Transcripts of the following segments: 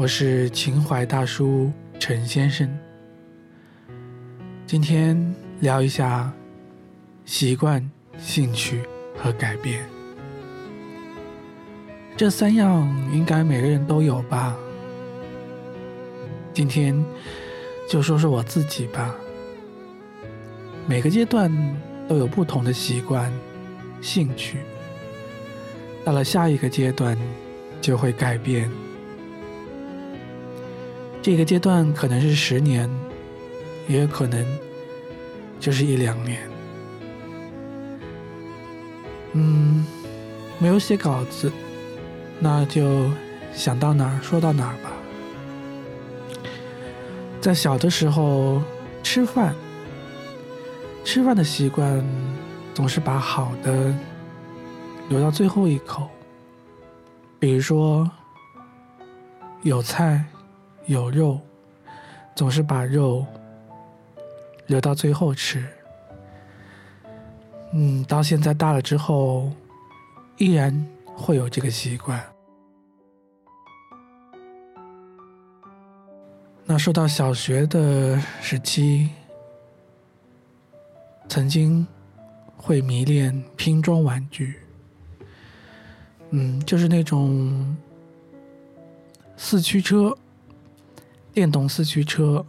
我是情怀大叔陈先生。今天聊一下习惯、兴趣和改变。这三样应该每个人都有吧？今天就说说我自己吧。每个阶段都有不同的习惯、兴趣，到了下一个阶段就会改变。这个阶段可能是十年。也有可能就是一两年。嗯，没有写稿子，那就想到哪儿说到哪儿吧。在小的时候吃饭，吃饭的习惯总是把好的留到最后一口。比如说有菜有肉，总是把肉。留到最后吃。嗯，到现在大了之后，依然会有这个习惯。那说到小学的时期，曾经会迷恋拼装玩具。嗯，就是那种四驱车，电动四驱车。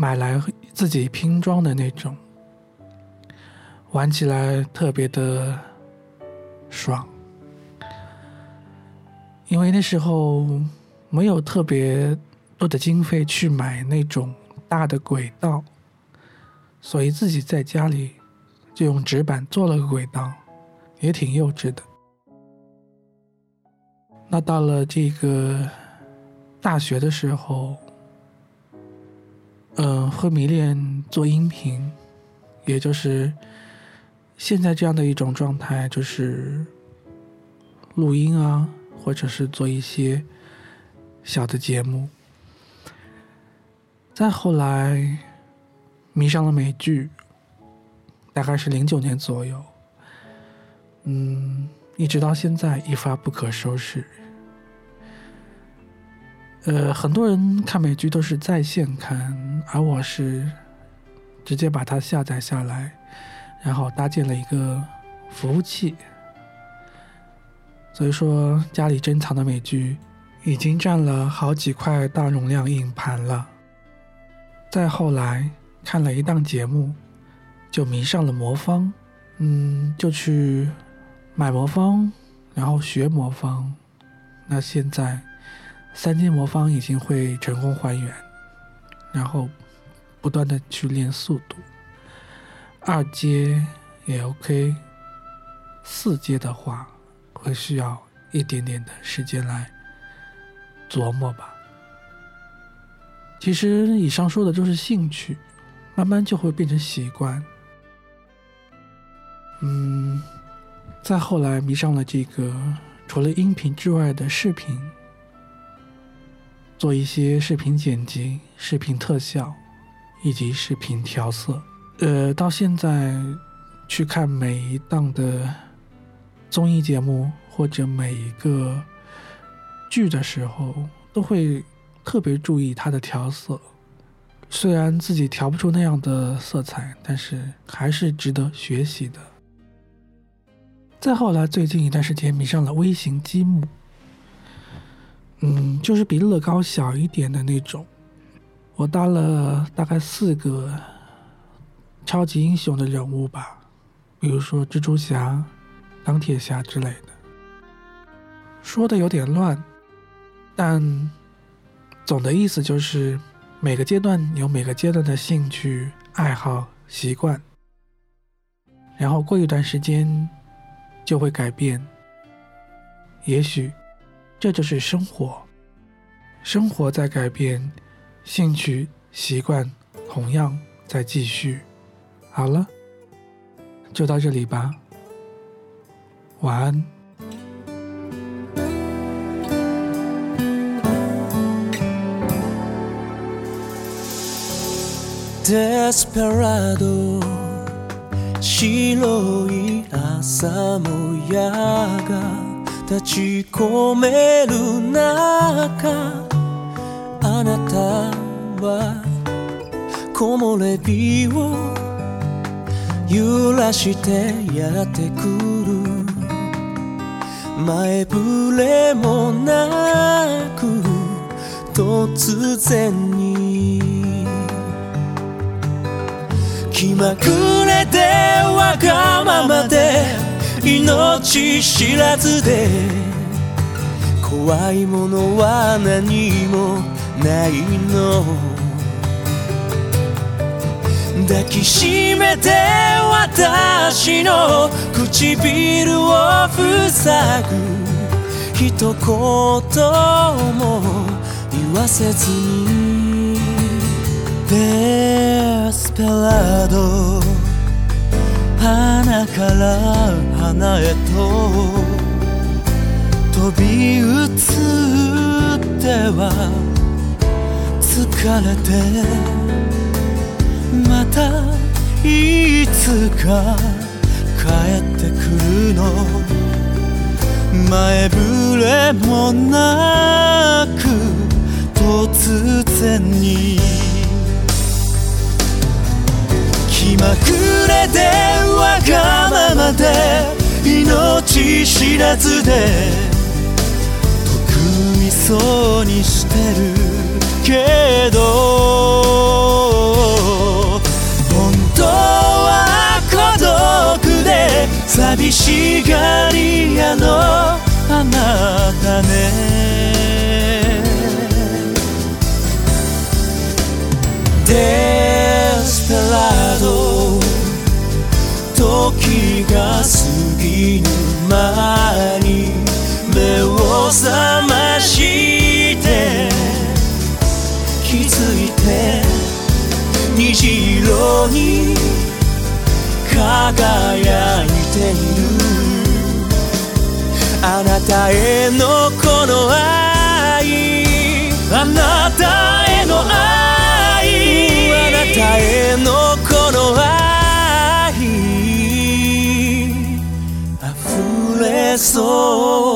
买来自己拼装的那种，玩起来特别的爽。因为那时候没有特别多的经费去买那种大的轨道，所以自己在家里就用纸板做了个轨道，也挺幼稚的。那到了这个大学的时候。嗯，会迷恋做音频，也就是现在这样的一种状态，就是录音啊，或者是做一些小的节目。再后来迷上了美剧，大概是零九年左右，嗯，一直到现在一发不可收拾。呃，很多人看美剧都是在线看，而我是直接把它下载下来，然后搭建了一个服务器。所以说，家里珍藏的美剧已经占了好几块大容量硬盘了。再后来看了一档节目，就迷上了魔方，嗯，就去买魔方，然后学魔方。那现在。三阶魔方已经会成功还原，然后不断的去练速度。二阶也 OK，四阶的话会需要一点点的时间来琢磨吧。其实以上说的都是兴趣，慢慢就会变成习惯。嗯，再后来迷上了这个除了音频之外的视频。做一些视频剪辑、视频特效以及视频调色。呃，到现在去看每一档的综艺节目或者每一个剧的时候，都会特别注意它的调色。虽然自己调不出那样的色彩，但是还是值得学习的。再后来，最近一段时间迷上了微型积木。嗯，就是比乐高小一点的那种。我搭了大概四个超级英雄的人物吧，比如说蜘蛛侠、钢铁侠之类的。说的有点乱，但总的意思就是每个阶段有每个阶段的兴趣爱好习惯，然后过一段时间就会改变，也许。这就是生活，生活在改变，兴趣习惯同样在继续。好了，就到这里吧，晚安。立ち込める中あなたは木漏れ日を揺らしてやってくる。前触れもなく突然に。気まぐれでわがまま命知らずで怖いものは何もないの。抱きしめて私の唇を塞ぐ。一言も言わせずに。デスペラード花から花へと飛び移っては疲れてまたいつか帰ってくるの。前触れもなく突然に。でわがままで命知らずで得意そうにしてるけど本当は孤独で寂しがり屋のあなたね。あなたへのこの愛。あなたへの愛。あなたへのこの愛。溢れそう。